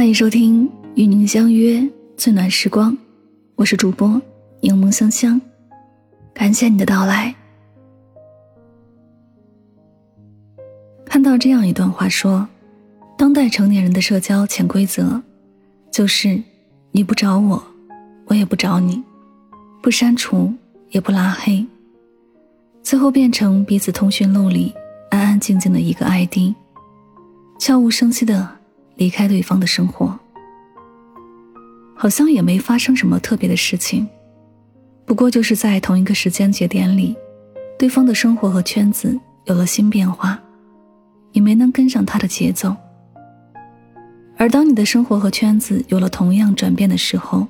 欢迎收听《与您相约最暖时光》，我是主播柠檬香香，感谢你的到来。看到这样一段话说，当代成年人的社交潜规则，就是你不找我，我也不找你，不删除也不拉黑，最后变成彼此通讯录里安安静静的一个 ID，悄无声息的。离开对方的生活，好像也没发生什么特别的事情，不过就是在同一个时间节点里，对方的生活和圈子有了新变化，你没能跟上他的节奏。而当你的生活和圈子有了同样转变的时候，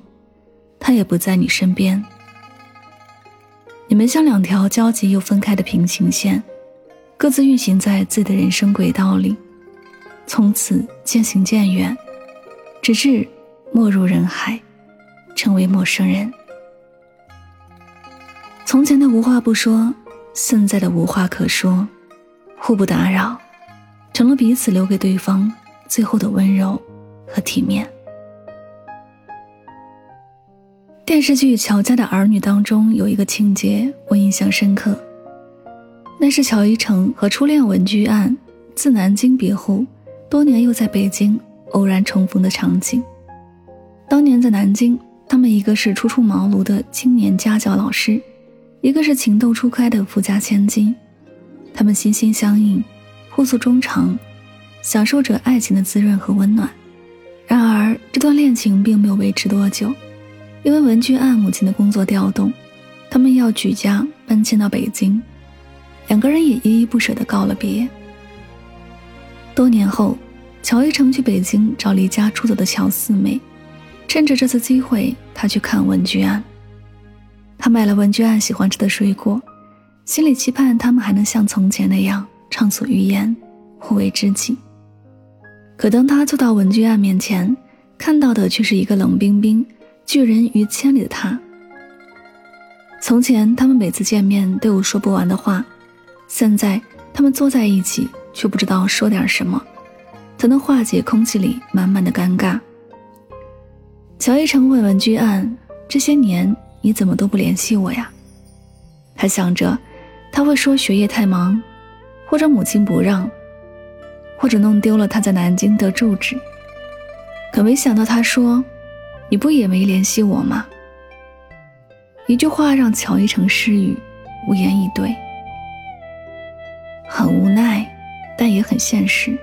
他也不在你身边，你们像两条交集又分开的平行线，各自运行在自己的人生轨道里。从此渐行渐远，直至没入人海，成为陌生人。从前的无话不说，现在的无话可说，互不打扰，成了彼此留给对方最后的温柔和体面。电视剧《乔家的儿女》当中有一个情节我印象深刻，那是乔一成和初恋文居案自南京别后。多年又在北京偶然重逢的场景。当年在南京，他们一个是初出茅庐的青年家教老师，一个是情窦初开的富家千金。他们心心相印，互诉衷肠，享受着爱情的滋润和温暖。然而，这段恋情并没有维持多久，因为文君案母亲的工作调动，他们要举家搬迁到北京，两个人也依依不舍地告了别。多年后，乔一成去北京找离家出走的乔四妹，趁着这次机会，他去看文居安。他买了文居安喜欢吃的水果，心里期盼他们还能像从前那样畅所欲言，互为知己。可当他坐到文居安面前，看到的却是一个冷冰冰、拒人于千里的他。从前他们每次见面都有说不完的话，现在他们坐在一起。却不知道说点什么，才能化解空气里满满的尴尬。乔一成问文居案：“这些年你怎么都不联系我呀？”他想着，他会说学业太忙，或者母亲不让，或者弄丢了他在南京的住址。可没想到他说：“你不也没联系我吗？”一句话让乔一成失语，无言以对，很无奈。但也很现实。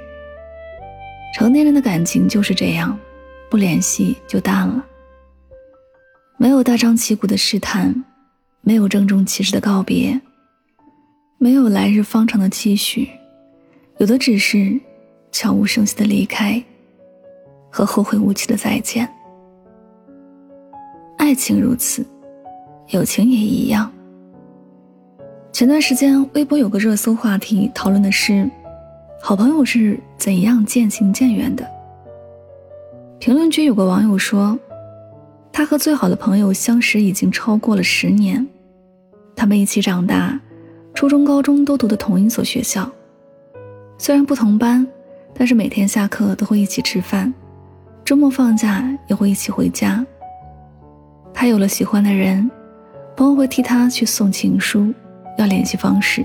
成年人的感情就是这样，不联系就淡了。没有大张旗鼓的试探，没有郑重其事的告别，没有来日方长的期许，有的只是悄无声息的离开和后会无期的再见。爱情如此，友情也一样。前段时间，微博有个热搜话题，讨论的是。好朋友是怎样渐行渐远的？评论区有个网友说，他和最好的朋友相识已经超过了十年，他们一起长大，初中、高中都读的同一所学校，虽然不同班，但是每天下课都会一起吃饭，周末放假也会一起回家。他有了喜欢的人，朋友会替他去送情书，要联系方式。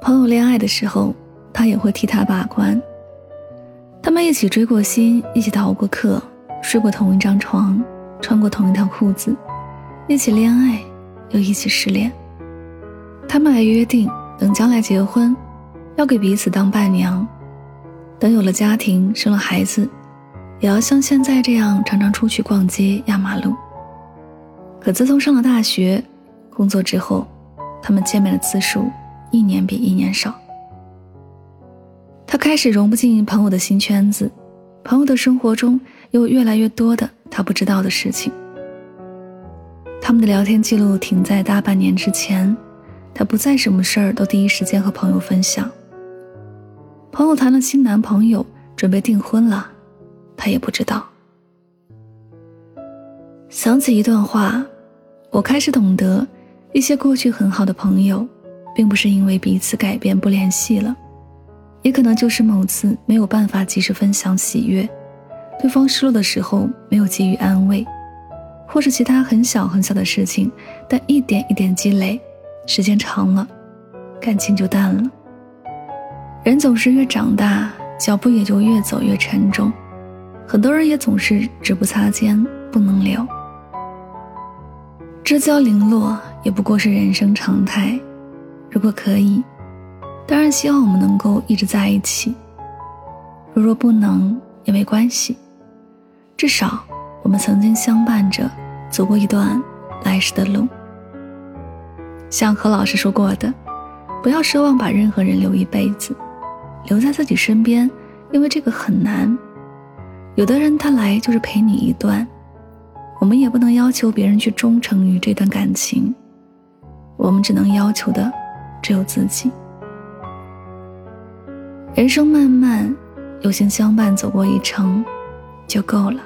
朋友恋爱的时候。他也会替他把关。他们一起追过星，一起逃过课，睡过同一张床，穿过同一条裤子，一起恋爱，又一起失恋。他们还约定，等将来结婚，要给彼此当伴娘；等有了家庭，生了孩子，也要像现在这样常常出去逛街、压马路。可自从上了大学，工作之后，他们见面的次数一年比一年少。他开始融不进朋友的新圈子，朋友的生活中有越来越多的他不知道的事情。他们的聊天记录停在大半年之前，他不再什么事儿都第一时间和朋友分享。朋友谈了新男朋友，准备订婚了，他也不知道。想起一段话，我开始懂得，一些过去很好的朋友，并不是因为彼此改变不联系了。也可能就是某次没有办法及时分享喜悦，对方失落的时候没有给予安慰，或是其他很小很小的事情，但一点一点积累，时间长了，感情就淡了。人总是越长大，脚步也就越走越沉重，很多人也总是只不擦肩不能留。知交零落也不过是人生常态。如果可以，当然希望我们能够一直在一起。如若不能也没关系，至少我们曾经相伴着走过一段来时的路。像何老师说过的，不要奢望把任何人留一辈子，留在自己身边，因为这个很难。有的人他来就是陪你一段，我们也不能要求别人去忠诚于这段感情，我们只能要求的只有自己。人生漫漫。有幸相伴走过一程，就够了。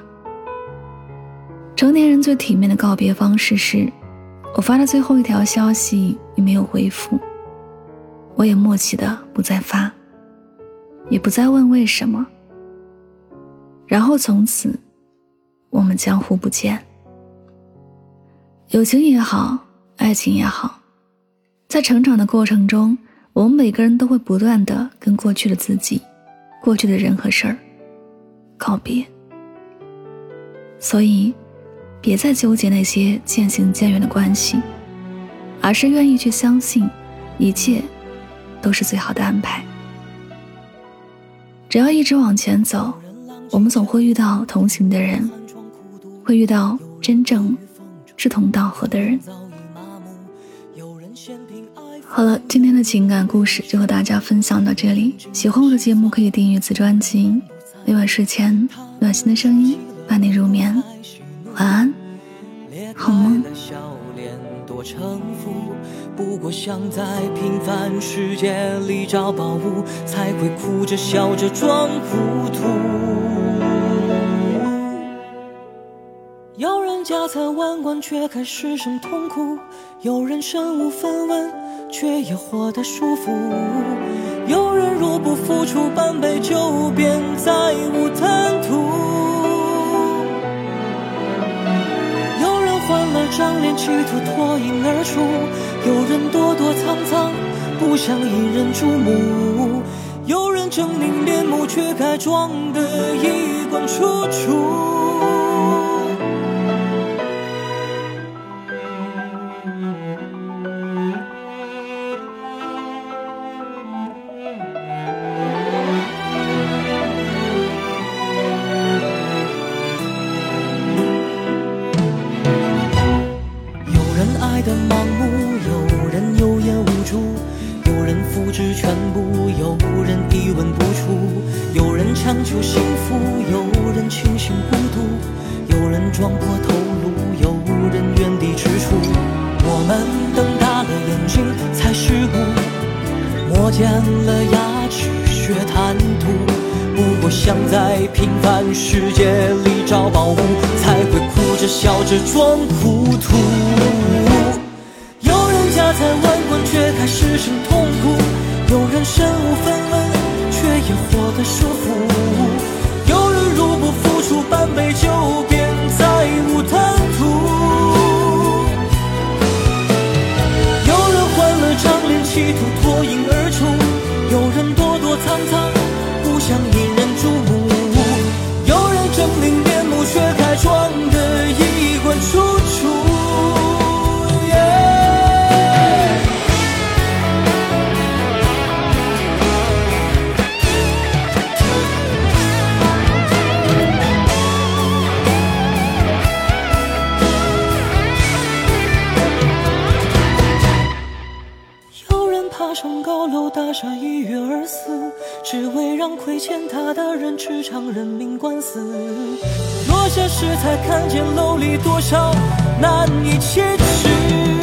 成年人最体面的告别方式是：我发的最后一条消息你没有回复，我也默契的不再发，也不再问为什么。然后从此，我们江湖不见。友情也好，爱情也好，在成长的过程中，我们每个人都会不断的跟过去的自己。过去的人和事儿，告别。所以，别再纠结那些渐行渐远的关系，而是愿意去相信，一切都是最好的安排。只要一直往前走，我们总会遇到同行的人，会遇到真正志同道合的人。好了，今天的情感故事就和大家分享到这里。喜欢我的节目，可以订阅此专辑。每晚睡前，暖心的声音伴你入眠。晚安，好梦。不过想在平凡世界里找宝物，才会哭着笑着装糊涂。家财万贯，却还失声痛哭；有人身无分文。却也活得舒服。有人入不敷出半杯酒，便再无贪图。有人换了张脸，企图脱颖而出；有人躲躲藏藏，不想引人注目。有人狰狞面目，却该装得衣冠楚楚。见了牙齿学贪图。不过想在平凡世界里找宝物，才会哭着笑着装糊涂。有人家财万贯，却还失声痛上高楼，大厦一跃而死，只为让亏欠他的人吃场人命官司。落下时才看见楼里多少难以启齿。